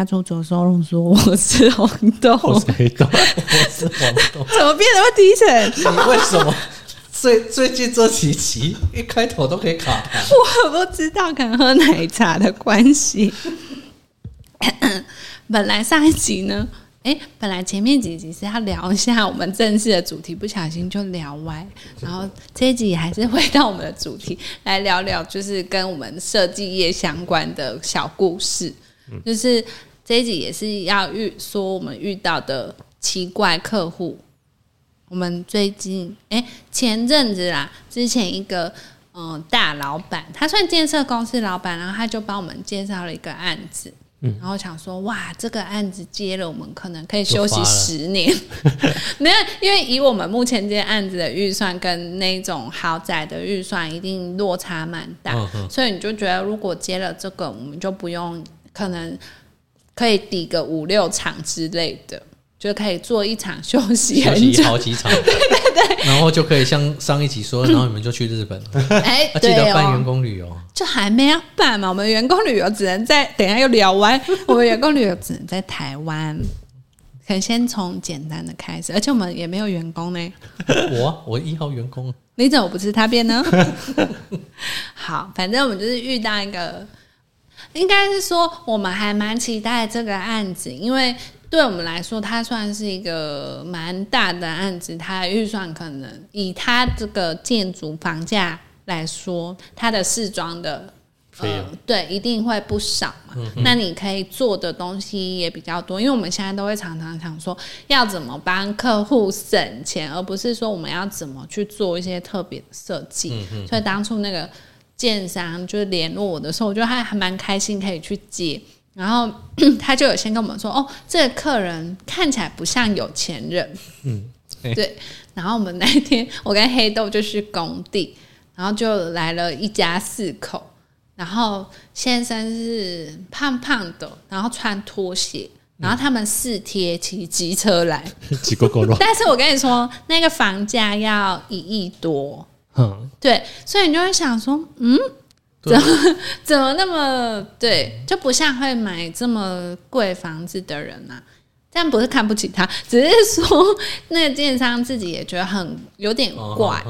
欢迎收听《离家出走收容所》，我是红豆。我是黑豆，我是黄豆。怎么变得会低沉？你为什么最最近这几集一开头都可以卡痰？我不知道，可能喝奶茶的关系。本来上一集呢，哎，本来前面几集是要聊一下我们正式的主题，不小心就聊歪，然后这一集还是回到我们的主题来聊聊，就是跟我们设计业相关的小故事。就是这一集也是要遇说我们遇到的奇怪客户。我们最近哎前阵子啦，之前一个嗯大老板，他算建设公司老板，然后他就帮我们介绍了一个案子。然后想说，哇，这个案子接了，我们可能可以休息十年。没有，因为以我们目前这些案子的预算跟那种豪宅的预算，一定落差蛮大。所以你就觉得，如果接了这个，我们就不用，可能可以抵个五六场之类的，就可以做一场休息，休息好几场。对对对，然后就可以像上一集说，然后你们就去日本了，哎，记得办员工旅游。就还没要办嘛，我们员工旅游只能在等下又聊完，我们员工旅游只能在台湾，可以先从简单的开始，而且我们也没有员工呢。我我一号员工，你怎么不是他变呢？好，反正我们就是遇到一个，应该是说我们还蛮期待这个案子，因为对我们来说，它算是一个蛮大的案子，它的预算可能以它这个建筑房价。来说，它的试装的呃，对，一定会不少嘛。那你可以做的东西也比较多，因为我们现在都会常常想说，要怎么帮客户省钱，而不是说我们要怎么去做一些特别的设计。所以当初那个建商就是联络我的时候，我觉得他还蛮开心可以去接。然后 他就有先跟我们说，哦，这个客人看起来不像有钱人。嗯，对。然后我们那天，我跟黑豆就去工地。然后就来了一家四口，然后先生是胖胖的，然后穿拖鞋，然后他们四贴骑机车来，但是我跟你说，那个房价要一亿多，嗯，对，所以你就会想说，嗯，怎么 怎么那么对，就不像会买这么贵房子的人呐。这样不是看不起他，只是说那个建商自己也觉得很有点怪，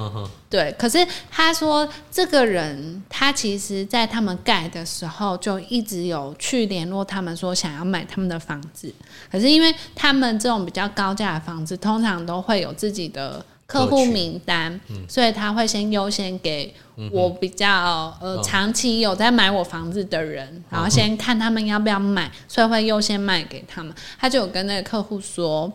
对。可是他说这个人他其实在他们盖的时候就一直有去联络他们，说想要买他们的房子。可是因为他们这种比较高价的房子，通常都会有自己的。客户名单，所以他会先优先给我比较呃长期有在买我房子的人，然后先看他们要不要买，所以会优先卖给他们。他就有跟那个客户说，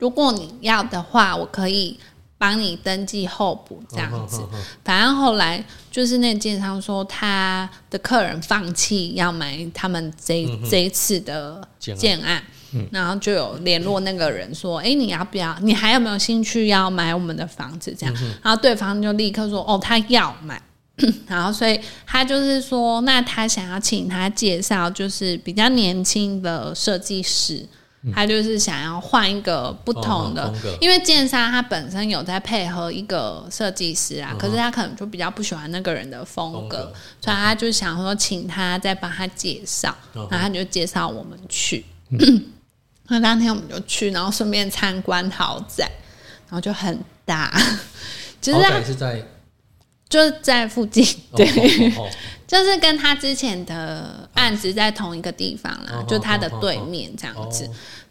如果你要的话，我可以帮你登记候补这样子。反正后来就是那建商说他的客人放弃要买他们这这一次的建案。然后就有联络那个人说：“哎，你要不要？你还有没有兴趣要买我们的房子？”这样，然后对方就立刻说：“哦，他要买。”然后所以他就是说：“那他想要请他介绍，就是比较年轻的设计师，他就是想要换一个不同的，因为建商他本身有在配合一个设计师啊，可是他可能就比较不喜欢那个人的风格，所以他就想说请他再帮他介绍，然后他就介绍我们去。” 那当天我们就去，然后顺便参观豪宅，然后就很大，豪宅是在就是在附近，对，就是跟他之前的案子在同一个地方啦，就他的对面这样子，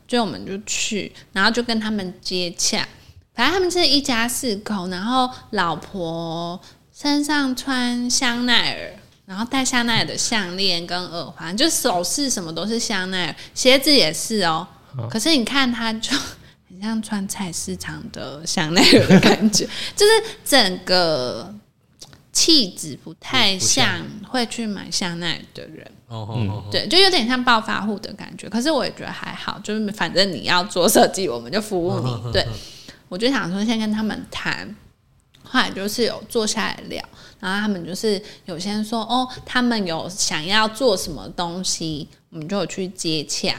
就我们就去，然后就跟他们接洽，反正他们是一家四口，然后老婆身上穿香奈儿，然后戴香奈儿的项链跟耳环，就首饰什么都是香奈儿，鞋子也是哦。可是你看，他就很像川菜市场的香奈儿的感觉，就是整个气质不太像会去买香奈儿的人。哦，对，就有点像暴发户的感觉。可是我也觉得还好，就是反正你要做设计，我们就服务你。对，我就想说先跟他们谈，后来就是有坐下来聊，然后他们就是有些说哦，他们有想要做什么东西，我们就有去接洽。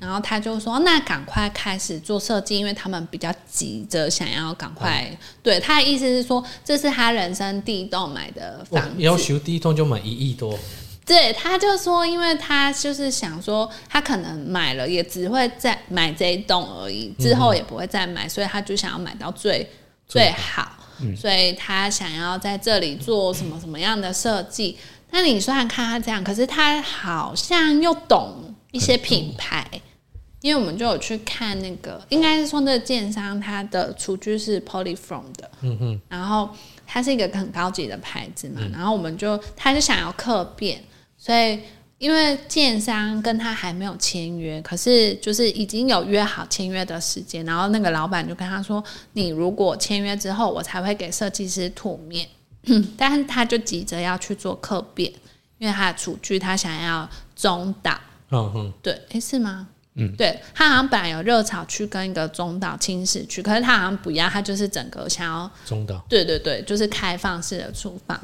然后他就说：“那赶快开始做设计，因为他们比较急着想要赶快。”对他的意思是说，这是他人生第一栋买的房子，要求第一栋就买一亿多。对，他就说，因为他就是想说，他可能买了也只会再买这一栋而已，之后也不会再买，所以他就想要买到最最好，所以他想要在这里做什么什么样的设计。那你虽然看他这样，可是他好像又懂一些品牌，因为我们就有去看那个，应该是说那个建商他的厨具是 Polyfrom 的，嗯哼，然后它是一个很高级的牌子嘛，然后我们就他就想要客变。所以，因为建商跟他还没有签约，可是就是已经有约好签约的时间，然后那个老板就跟他说：“你如果签约之后，我才会给设计师吐面。”但是他就急着要去做客变，因为他的厨具他想要中岛。嗯哼，对，诶，是吗？嗯，对他好像本来有热炒区跟一个中岛轻食区，可是他好像不要，他就是整个想要中岛。对对对，就是开放式的厨房。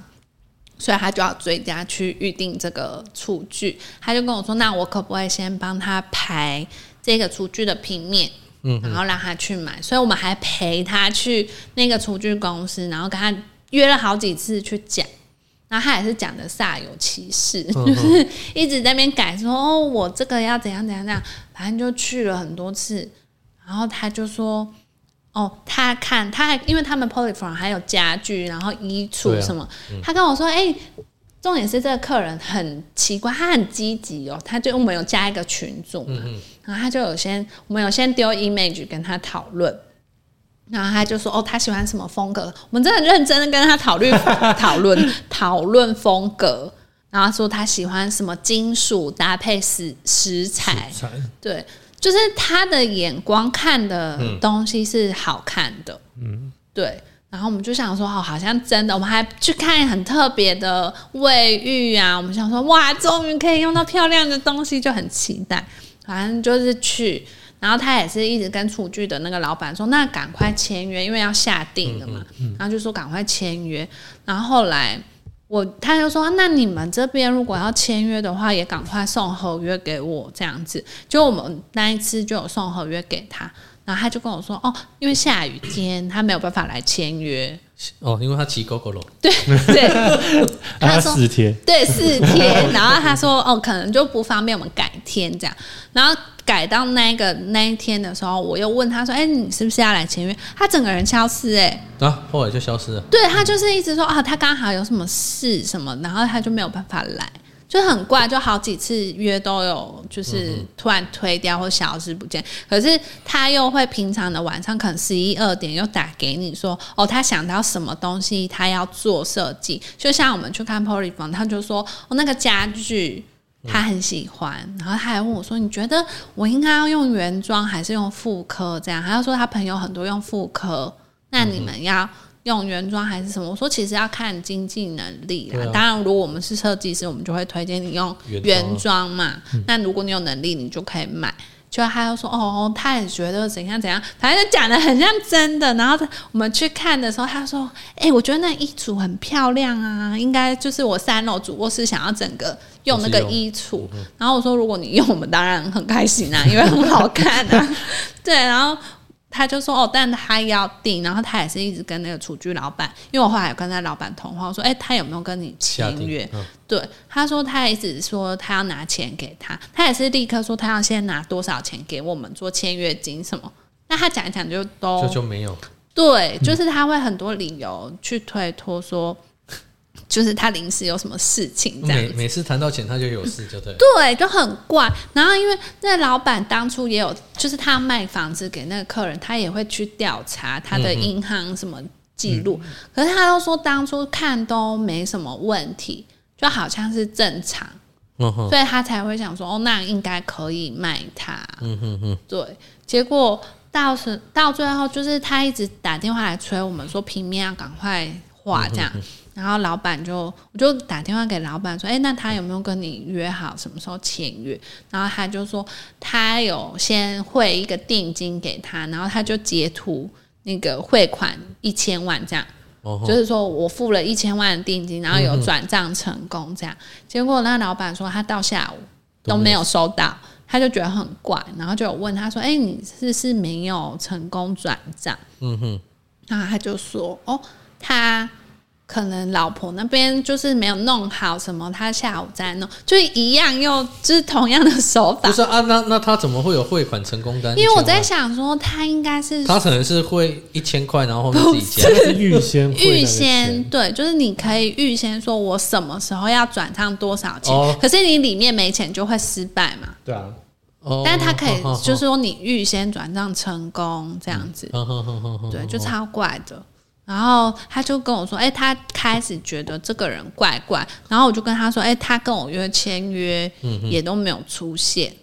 所以他就要追加去预定这个厨具，他就跟我说：“那我可不可以先帮他排这个厨具的平面，嗯，然后让他去买？”所以我们还陪他去那个厨具公司，然后跟他约了好几次去讲，然后他也是讲的煞有其事，就是一直在那边改说：“哦，我这个要怎样怎样怎样。”反正就去了很多次，然后他就说。哦，他看他还因为他们 Polyform 还有家具，然后衣橱什么，他跟我说，哎，重点是这个客人很奇怪，他很积极哦，他就我们有加一个群组嘛，然后他就有先我们有先丢 image 跟他讨论，然后他就说，哦，他喜欢什么风格，我们真的认真的跟他讨论 讨论讨论风格，然后说他喜欢什么金属搭配石石材，对。就是他的眼光看的东西是好看的，嗯，对。然后我们就想说，哦，好像真的。我们还去看很特别的卫浴啊。我们想说，哇，终于可以用到漂亮的东西，就很期待。反正就是去，然后他也是一直跟厨具的那个老板说，那赶快签约，因为要下定了嘛。然后就说赶快签约。然后后来。我他就说，那你们这边如果要签约的话，也赶快送合约给我这样子。就我们那一次就有送合约给他，然后他就跟我说，哦，因为下雨天他没有办法来签约。哦，因为他骑狗狗了。对对，他四天，对四天。然后他说，哦，可能就不方便，我们改天这样。然后。改到那个那一天的时候，我又问他说：“哎，你是不是要来签约？”他整个人消失，哎，啊，后来就消失了。对他就是一直说啊，他刚好有什么事什么，然后他就没有办法来，就很怪，就好几次约都有，就是突然推掉或消失不见。可是他又会平常的晚上可能十一二点又打给你说：“哦，他想到什么东西，他要做设计。”就像我们去看 Polyfon，他就说：“哦，那个家具。”他很喜欢，然后他还问我说：“你觉得我应该要用原装还是用复刻？”这样，他要说他朋友很多用复刻，那你们要用原装还是什么？我说其实要看经济能力啦。当然，如果我们是设计师，我们就会推荐你用原装嘛。那如果你有能力，你就可以买。就他又说哦，他也觉得怎样怎样，反正就讲的很像真的。然后我们去看的时候，他说：“哎，我觉得那衣橱很漂亮啊，应该就是我三楼主卧室想要整个用那个衣橱。”然后我说：“如果你用，我们当然很开心啊，因为很好看啊。”对，然后。他就说哦，但他要订，然后他也是一直跟那个厨具老板，因为我后来有跟他老板通话，我说哎，他有没有跟你签约？对，他说他一直说他要拿钱给他，他也是立刻说他要先拿多少钱给我们做签约金什么。那他讲一讲就都就就没有，对，就是他会很多理由去推脱说。就是他临时有什么事情，这样每每次谈到钱他就有事，就对，对，就很怪。然后因为那老板当初也有，就是他卖房子给那个客人，他也会去调查他的银行什么记录，可是他都说当初看都没什么问题，就好像是正常，所以他才会想说哦，那应该可以卖他。嗯哼哼，对。结果到时到最后，就是他一直打电话来催我们说平面要赶快画这样。然后老板就，我就打电话给老板说，哎，那他有没有跟你约好什么时候签约？然后他就说，他有先汇一个定金给他，然后他就截图那个汇款一千万这样，就是说我付了一千万定金，然后有转账成功这样。结果那老板说他到下午都没有收到，他就觉得很怪，然后就有问他说，哎，你是是没有成功转账？嗯哼，然后他就说，哦，他。可能老婆那边就是没有弄好什么，他下午再弄，就一样又就是同样的手法不。是啊，那那他怎么会有汇款成功单？因为我在想说，他应该是，他可能是汇一千块，然后后面自己加。是预先预先对，就是你可以预先说我什么时候要转账多少钱，哦可是你里面没钱就会失败嘛。对啊，哦但是他可以就是说你预先转账成功这样子，对，就超怪的。然后他就跟我说，哎、他开始觉得这个人怪怪，然后我就跟他说，哎、他跟我约签约也都没有出现，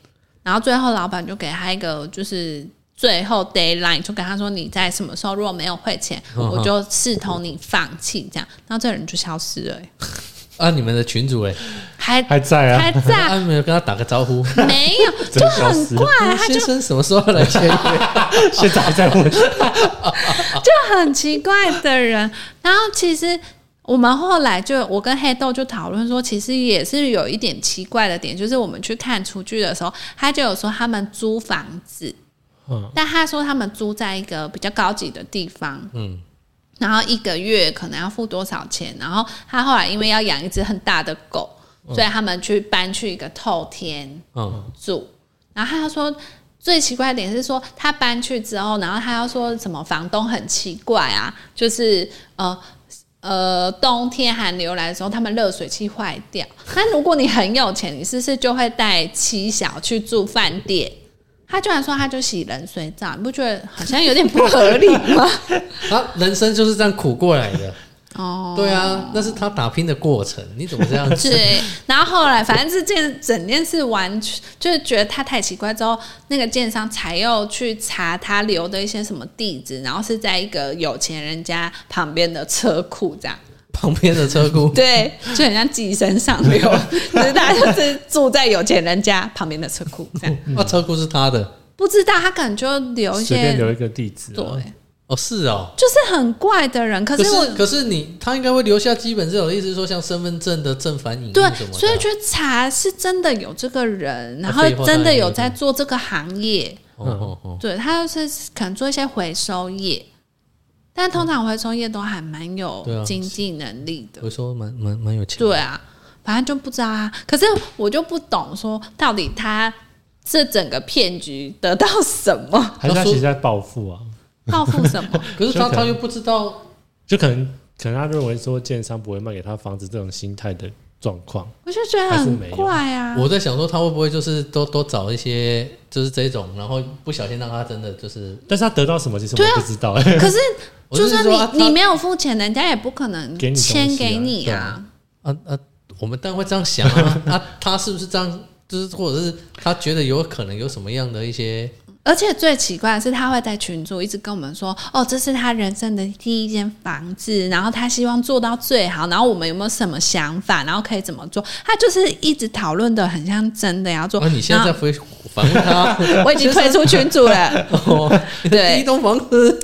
然后最后老板就给他一个就是最后 d a y l i n e 就跟他说，你在什么时候？如果没有汇钱，我就视同你放弃。这样，然后这个人就消失了、哎啊，你们的群主哎，还还在啊，还在。啊，没有跟他打个招呼。没有，就很怪，他就先生什么时候来签约？现在还在问，就很奇怪的人。然后其实我们后来就我跟黑豆就讨论说，其实也是有一点奇怪的点，就是我们去看厨具的时候，他就有说他们租房子，嗯，但他说他们租在一个比较高级的地方，嗯，然后一个月可能要付多少钱？然后他后来因为要养一只很大的狗，所以他们去搬去一个透天，嗯，住。然后他说最奇怪的点是说，他搬去之后，然后他要说什么房东很奇怪啊，就是呃呃冬天寒流来的时候，他们热水器坏掉。那如果你很有钱，你是不是就会带妻小去住饭店？他居然说他就洗冷水澡，你不觉得好像有点不合理吗？他人生就是这样苦过来的。哦，对啊，那是他打拼的过程。你怎么这样子？对，然后后来反正这件整件事完全就是觉得他太奇怪，之后那个建商才又去查他留的一些什么地址，然后是在一个有钱人家旁边的车库这样。旁边的车库，对，就很像寄生上流，就是他就是住在有钱人家旁边的车库这样。啊，车库是他的。不知道他可能就留一些，随便留一个地址对，啊，哦，是哦。就是很怪的人。可可是可是你他应该会留下基本这种意思说，像身份证的正反影对。所以去查是真的有这个人，然后真的有在做这个行业。哦哦哦，对，他就是可能做一些回收业，但通常回收业都还蛮有经济能力的。我说蛮蛮蛮有钱。对，啊，反正就不知道啊。可是我就不懂说到底他这整个骗局得到什么，还是他其实在报复啊？报复什么？可是他就可能他又不知道。就可能可能他认为说建商不会卖给他房子这种心态的状况，我就觉得很怪啊。我在想说，他会不会就是都都找一些就是这种，然后不小心让他真的就是，但是他得到什么其实我不知道哎、可是 就是算说你你没有付钱，人家也不可能签给你啊啊。啊啊，我们当然会这样想啊。啊，他是不是这样？就是或者是他觉得有可能有什么样的一些而且最奇怪的是，他会在群组一直跟我们说：“哦，这是他人生的第一间房子，然后他希望做到最好，然后我们有没有什么想法，然后可以怎么做？”他就是一直讨论的很像真的要做。啊，你现在在回反问他，我已经退出群组了，哦，对第一栋房子，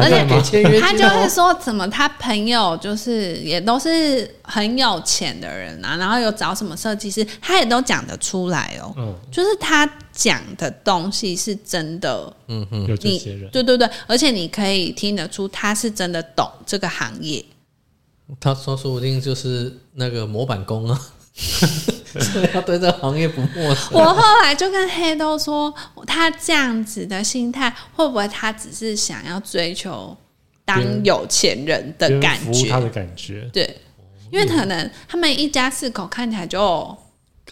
而且他就金哦是说怎么他朋友就是也都是很有钱的人啊，然后有找什么设计师，他也都讲得出来哦。嗯，就是他讲的东西是真的，嗯嗯，有这些人，对对对，而且你可以听得出他是真的懂这个行业。他说说不定就是那个模板工啊，所以他对这个行业不陌生。我后来就跟黑豆说，他这样子的心态，会不会他只是想要追求当有钱人的感觉？他的感觉，对，因为可能他们一家四口看起来就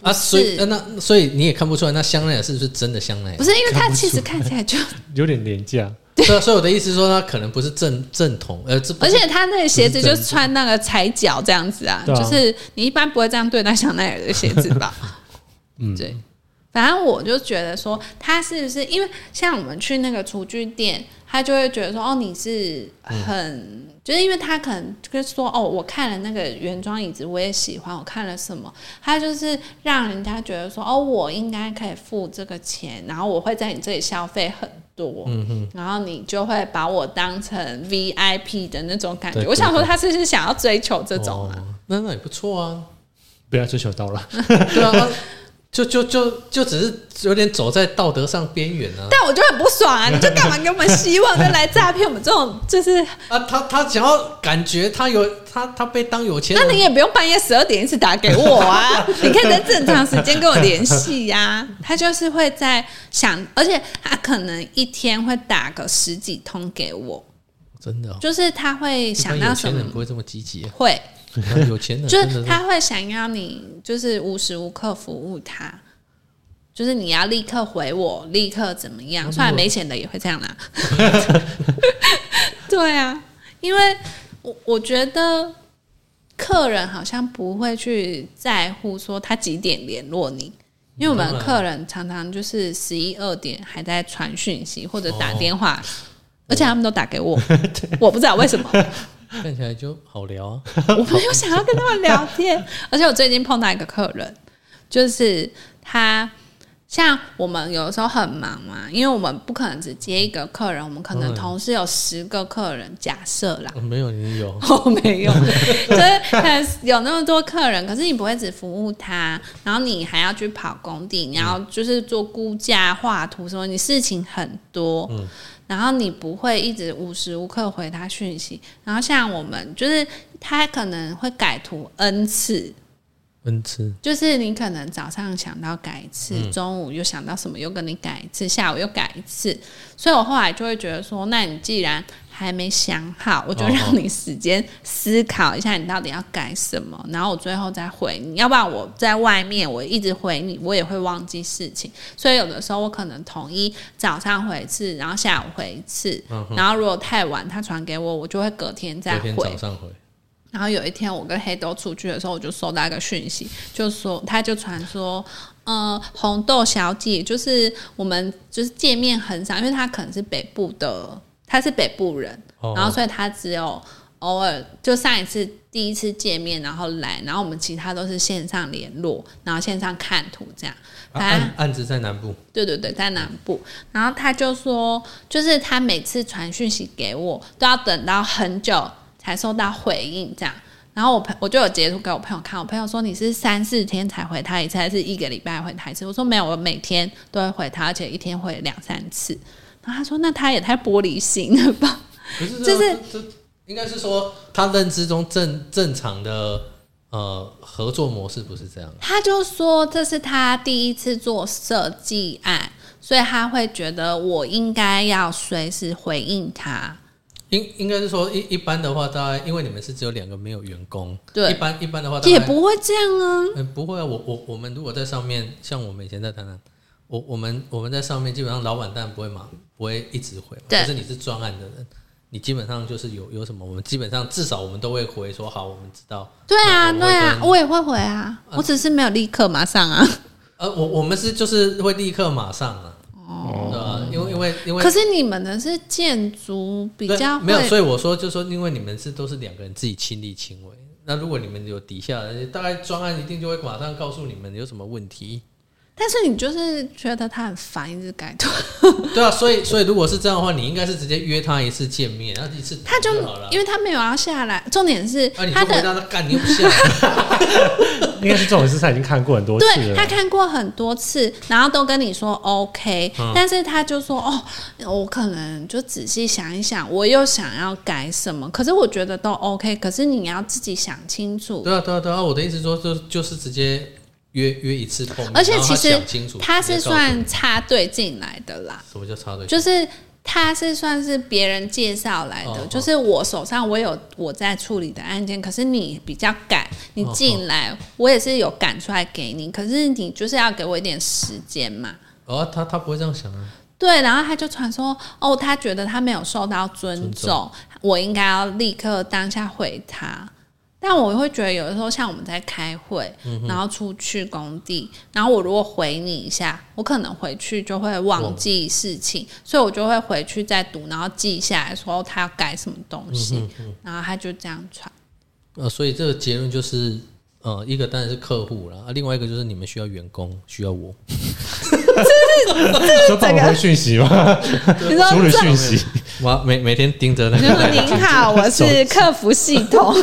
啊，所以那所以你也看不出来那香奈儿是不是真的香奈儿？不是，因为他其实看起来就，有点廉价，对啊，所以我的意思是说，他可能不是正正统，呃，而且他那个鞋子就是穿那个踩脚这样子啊就是你一般不会这样对待香奈儿的鞋子吧？嗯，对，反正我就觉得说，他是不是因为像我们去那个厨具店，他就会觉得说，哦，你是很，就是因为他可能就是说，哦，我看了那个原装椅子，我也喜欢，我看了什么，他就是让人家觉得说，哦，我应该可以付这个钱，然后我会在你这里消费很多，嗯然后你就会把我当成 VIP 的那种感觉。对我想说，他是不是想要追求这种啊？哦，那那也不错啊。不要追求到了，对啊，啊就就就就只是有点走在道德上边缘啊。但我就很不爽啊！你就干嘛给我们希望，就来诈骗我们这种，就是啊，他他想要感觉他有他他被当有钱人，那你也不用半夜十二点一次打给我啊，你可以在正常时间跟我联系呀。他就是会在想，而且他可能一天会打个十几通给我，真的、哦，就是他会想到什么人不会这么积极啊，会，有钱人就是他会想要你，就是无时无刻服务他，就是你要立刻回我，立刻怎么样？虽然没钱的也会这样啦。对啊，因为我我觉得客人好像不会去在乎说他几点联络你。因为我们客人常常就是十一二点还在传讯息或者打哦电话，而且他们都打给我，我不知道为什么。看起来就好聊啊。我没有想要跟他们聊天，而且我最近碰到一个客人，就是他像我们有的时候很忙嘛，因为我们不可能只接一个客人，我们可能嗯。同时有十个客人，假设啦。哦没有你有，我 没有，就是有那么多客人，可是你不会只服务他，然后你还要去跑工地，你要就是做估价、画图什么，你事情很多，嗯然后你不会一直无时无刻回他讯息，然后像我们就是他可能会改图 n 次，N 次就是你可能早上想到改一次，嗯中午又想到什么又跟你改一次，下午又改一次，所以我后来就会觉得说，那你既然还没想好，我就哦让你时间思考一下你到底要改什么，然后我最后再回。你，要不然我在外面我一直回你，我也会忘记事情，所以有的时候我可能统一早上回一次，然后下午回一次，然后如果太晚他传给我，我就会隔天再回。早。上回，然后有一天我跟黑豆出去的时候，我就收到一个讯息，就说他就传说，呃，红豆小姐就是我们就是见面很少，因为她可能是北部的，他是北部人，哦然后所以他只有偶尔就上一次第一次见面，然后来，然后我们其他都是线上联络，然后线上看图这样，啊反正案案子在南部，对对对，在南部。然后他就说，就是他每次传讯息给我，都要等到很久才收到回应，这样。然后我朋我就有截图给我朋友看，我朋友说你是三四天才回他一次，还是一个礼拜回他一次？我说没有，我每天都会回他，而且一天回两三次。然后他说那他也太玻璃心了吧？可是这就是这这应该是说他认知中正正常的呃合作模式不是这样。他就说这是他第一次做设计案，所以他会觉得我应该要随时回应他。应应该是说一一般的话，大概因为你们是只有两个没有员工，对一般一般的话也不会这样啊，嗯，不会啊，我我我们如果在上面，像我们以前在台南，我我们我们在上面基本上老板当然不会忙，不会一直回可是你是专案的人，你基本上就是有有什么，我们基本上至少我们都会回说好，我们知道。对啊，对啊，我也会回啊，我只是没有立刻马上啊。呃，我我们是就是会立刻马上啊，哦对啊？因为因为因为可是你们的是建筑比较没有，所以我说就是说，因为你们是都是两个人自己亲力亲为，那如果你们有底下的，大概专案一定就会马上告诉你们有什么问题。但是你就是觉得他很烦，一直改图，对啊，所以所以如果是这样的话，你应该是直接约他一次见面，然后一次他就。因为他没有要下来，重点是啊，你就他的。回答他干，你又不下来。应该是这种事他已经看过很多次了对他。看过很多次，然后都跟你说 OK，、但嗯是他就说哦，我可能就仔细想一想，我又想要改什么，可是我觉得都 OK，可是你要自己想清楚。对啊，对啊，对啊，我的意思说就就是直接约约一次碰面，而且其实他是算插队进来的啦，什么叫插队？就是他是算是别人介绍来的，哦就是我手上我有我在处理的案件，可是你比较赶，你进来、我也是有赶出来给你，可是你就是要给我一点时间嘛。哦，他他不会这样想啊。对，然后他就传说，哦，他觉得他没有受到尊重，尊重我应该要立刻当下回他。但我会觉得有的时候，像我们在开会，然后出去工地，然后我如果回你一下，我可能回去就会忘记事情，所以我就会回去再读，然后记下来说他要改什么东西，然后他就这样传。呃，所以这个结论就是，呃，一个当然是客户了，啊，另外一个就是你们需要员工，需要我。说帮我回讯息吗？你说处理讯息，我每每天盯着那个，您好，我是客服系统，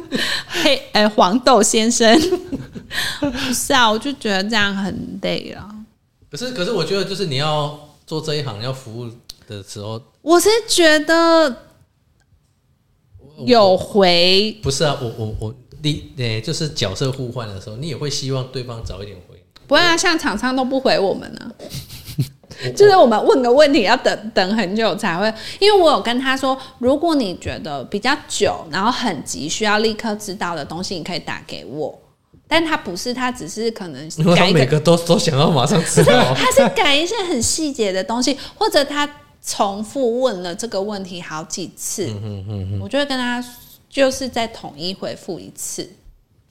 黑哎黄豆先生，不是啊，我就觉得这样很累啊。可是可是我觉得就是你要做这一行要服务的时候，我是觉得有回，不是啊，我我我你诶，就是角色互换的时候，你也会希望对方早一点回。不然啊像厂商都不回我们呢、就是我们问个问题要等等很久才会，因为我有跟他说，如果你觉得比较久，然后很急需要立刻知道的东西，你可以打给我。但他不是，他只是可能因为他改，每个都都想要马上知道，他是改一些很细节的东西，或者他重复问了这个问题好几次，我就会跟他就是再统一回复一次。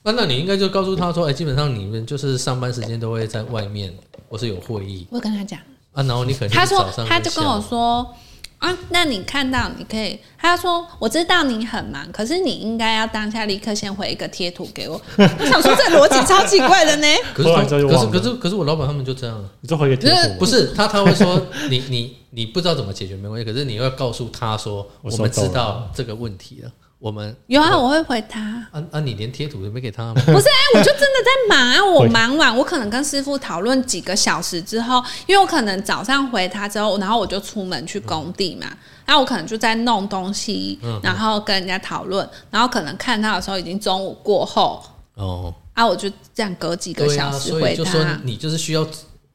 那那你应该就告诉他说，哎、基本上你们就是上班时间都会在外面，或是有会议。我跟他讲。啊，然后你可能他说，他就跟我说啊，那你看到你可以，他说我知道你很忙，可是你应该要当下立刻先回一个贴图给我。我想说这逻辑超奇怪的呢。可是可是可是可是我老板他们就这样，你就回个贴图，不是他他会说你你你不知道怎么解决没关系，可是你要告诉他说我们知道这个问题了，我们有啊，我会回他。啊啊你连贴图都没给他吗？不是，哎、我就真的在忙啊！我忙完，我可能跟师傅讨论几个小时之后，因为我可能早上回他之后，然后我就出门去工地嘛，然后我可能就在弄东西，然后跟人家讨论，然后可能看他的时候已经中午过后，哦，啊，我就这样隔几个小时回所以就说他。你就是需要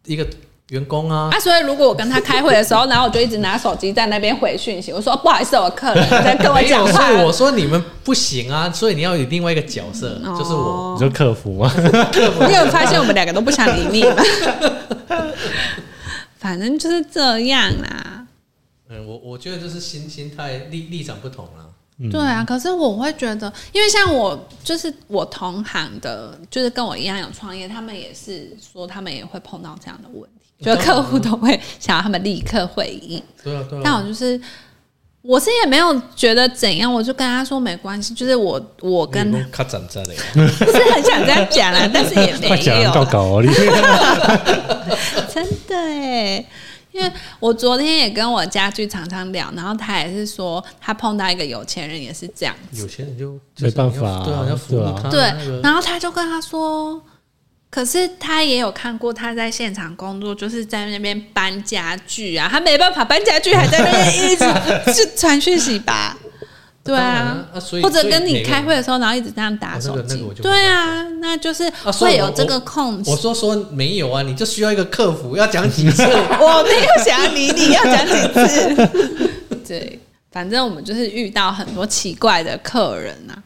一个员工啊，啊，所以如果我跟他开会的时候，然后我就一直拿手机在那边回讯息，我说、哦不好意思，我客人在跟我，讲话所以。我说你们不行啊，所以你要有另外一个角色，哦就是我。你就客服吗？你有发现我们两个都不想理你吗？反正就是这样啦。嗯，我我觉得就是心心态立立场不同啦。对啊，可是我会觉得，因为像我就是我同行的，就是跟我一样有创业，他们也是说他们也会碰到这样的问题，就是客户都会想要他们立刻回应。对啊，对啊。但我就是我是也没有觉得怎样，我就跟他说没关系，就是我我跟他不 是很想这样讲啦，但是也 没有 真的哎。因为我昨天也跟我家具常常聊，然后他也是说他碰到一个有钱人也是这样子，有钱人就没办法啊对啊，要服务他。对那个，然后他就跟他说，可是他也有看过他在现场工作，就是在那边搬家具啊，他没办法搬家具，还在那边一直 就传讯息吧。对啊啊，啊所以或者跟你开会的时候，然后一直这样打手机对啊，那就是会有这个空我说说没有啊，你就需要一个客服，要讲几次？我没有想要理你，要讲几次？对，反正我们就是遇到很多奇怪的客人啊。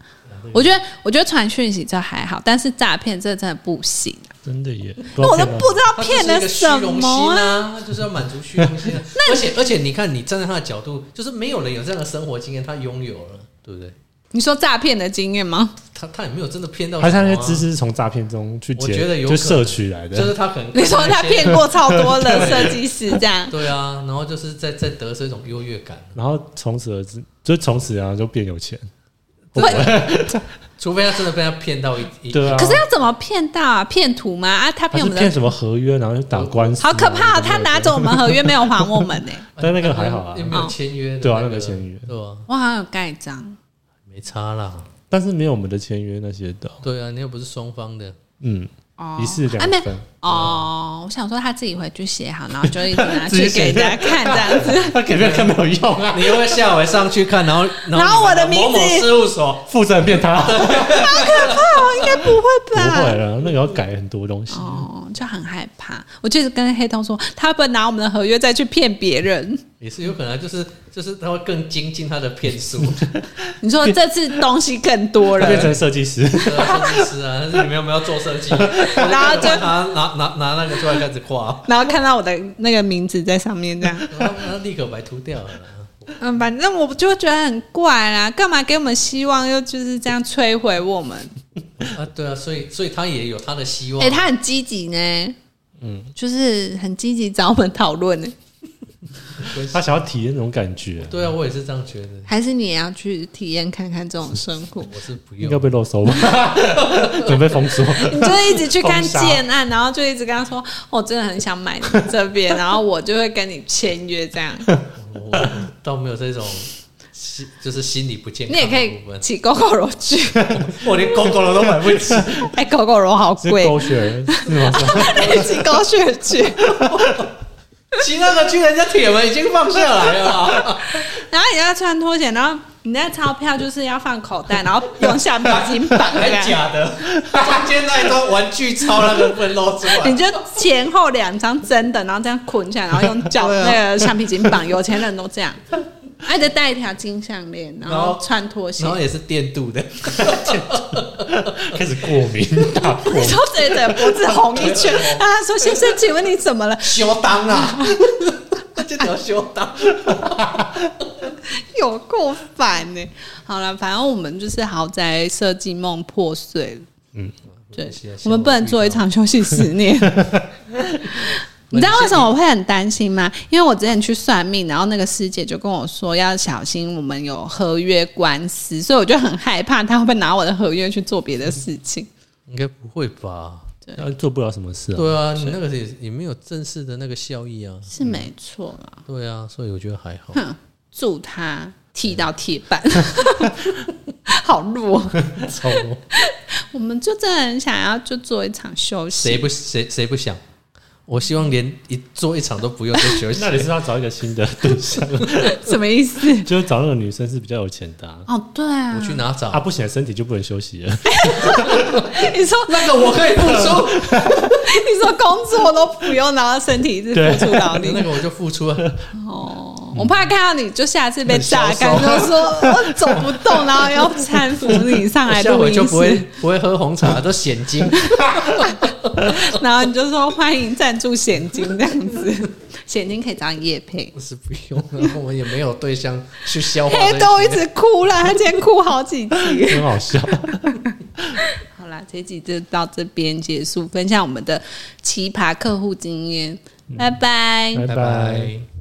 我觉得，我觉得传讯息这还好，但是诈骗这真的不行、啊。真的耶，那我都不知道骗了什虚荣么啊！心啊，就是要满足虚荣心啊。而且而且，你看你站在他的角度，就是没有人有这样的生活经验，他拥有了，对不对？你说诈骗的经验吗？他他也没有真的骗到什么啊，还是他那些知识是从诈骗中去我捡，觉得有可能就摄取来就。是他可能你说他骗过超多的设计师，这样 对啊，然后就是在在得失一种优越感，然后从此而知，就从此然后就变有钱。除非他真的被他骗到一一对啊，可是要怎么骗到啊？骗图吗？啊，他他骗我们的，骗什么合约，然后就打官司啊，好可怕、哦！他拿走我们合约没有还我们呢、但那个还好啊有没有签约的，对啊那那个签约对啊，我好像有盖章。没差啦。但是没有我们的签约那些的。对啊，你又不是双方的，嗯，哦一式啊没两份。哦，我想说他自己回去写好，然后就一直拿 自己写去给人家看这样子。他给别人看没有用啊，你又会下回上去看，然后然后我的名字某某事务所，负责人骗他，哦，应该不会不吧？会了，那个要改很多东西。哦，就很害怕。我就是跟黑洞说，他会不会拿我们的合约再去骗别人？也是有可能，就是就是他会更精进他的骗术，你说这次东西更多了，变成设计师，对啊，设计师啊，但是你们有没有做设计？然后就拿拿拿拿那个出来开始画，然后看到我的那个名字在上面这样。然后然后立刻白涂掉了。嗯，反正我就会觉得很怪啦，干嘛给我们希望，又就是这样摧毁我们？啊，对啊，所以所以他也有他的希望。哎、他很积极呢，嗯，就是很积极找我们讨论呢。他想要体验那种感觉，对啊，我也是这样觉得。还是你也要去体验看看这种生活？我是不应该，被漏收吧？准备封锁。你就一直去看建案，然后就一直跟他说，我真的很想买你这边，然后我就会跟你签约这样。我倒没有这种心就是心理不健康你也可以的部分。骑 GoGo 罗去，我连狗狗肉都买不起，哎狗狗肉好是贵，狗血儿是吗？你骑狗血去。骑那个去人家铁门已经放下来了啊。然后你要穿拖鞋，然后你那钞票就是要放口袋，然后用橡皮筋绑还着，假的，中间那一张玩具钞那个不能露出来。你就前后两张真的，然后这样捆起来，然后用脚 那个橡皮筋绑。有钱人都这样，还得戴一条金项链，然后穿拖鞋然。后也是电镀的，开始过敏，大过敏你说。谁的脖子红一圈？他说：“先生，请问你怎么了？修当啊，这条修当。有够烦呢、好了，反正我们就是豪宅设计梦破碎了。嗯，对，我们不能做一场休息十年。你知道为什么我会很担心吗？因为我之前去算命，然后那个师姐就跟我说要小心我们有合约官司，所以我就很害怕他会不会拿我的合约去做别的事情。应该不会吧？那做不了什么事啊。对啊，你那个也也没有正式的那个效益啊。是没错啦，对啊，所以我觉得还好。哼，祝他踢到铁板，好弱。超我们就真的很想要就做一场休息，谁不谁谁不想？我希望连一做一场都不用就休息。那你是要找一个新的对象，什么意思？就是找那个女生是比较有钱的啊。哦，对啊，我去哪找？啊，不行，身体就不能休息了。你说那个我可以付出，你说工作都不用，然后身体一直付出劳力那。个我就付出了。哦，我怕看到你就下次被榨很干，消就说我走不动，然后要搀扶你 上来下录音回就不会，不会喝红茶，都现金。然后你就说欢迎赞助现金这样子，现金可以找你叶配。是不用了，我们也没有对象去消化。黑豆一直哭了，他今天哭好几集。很好笑。好啦，这集就到这边结束，分享我们的奇葩客户经验，拜拜。拜拜拜。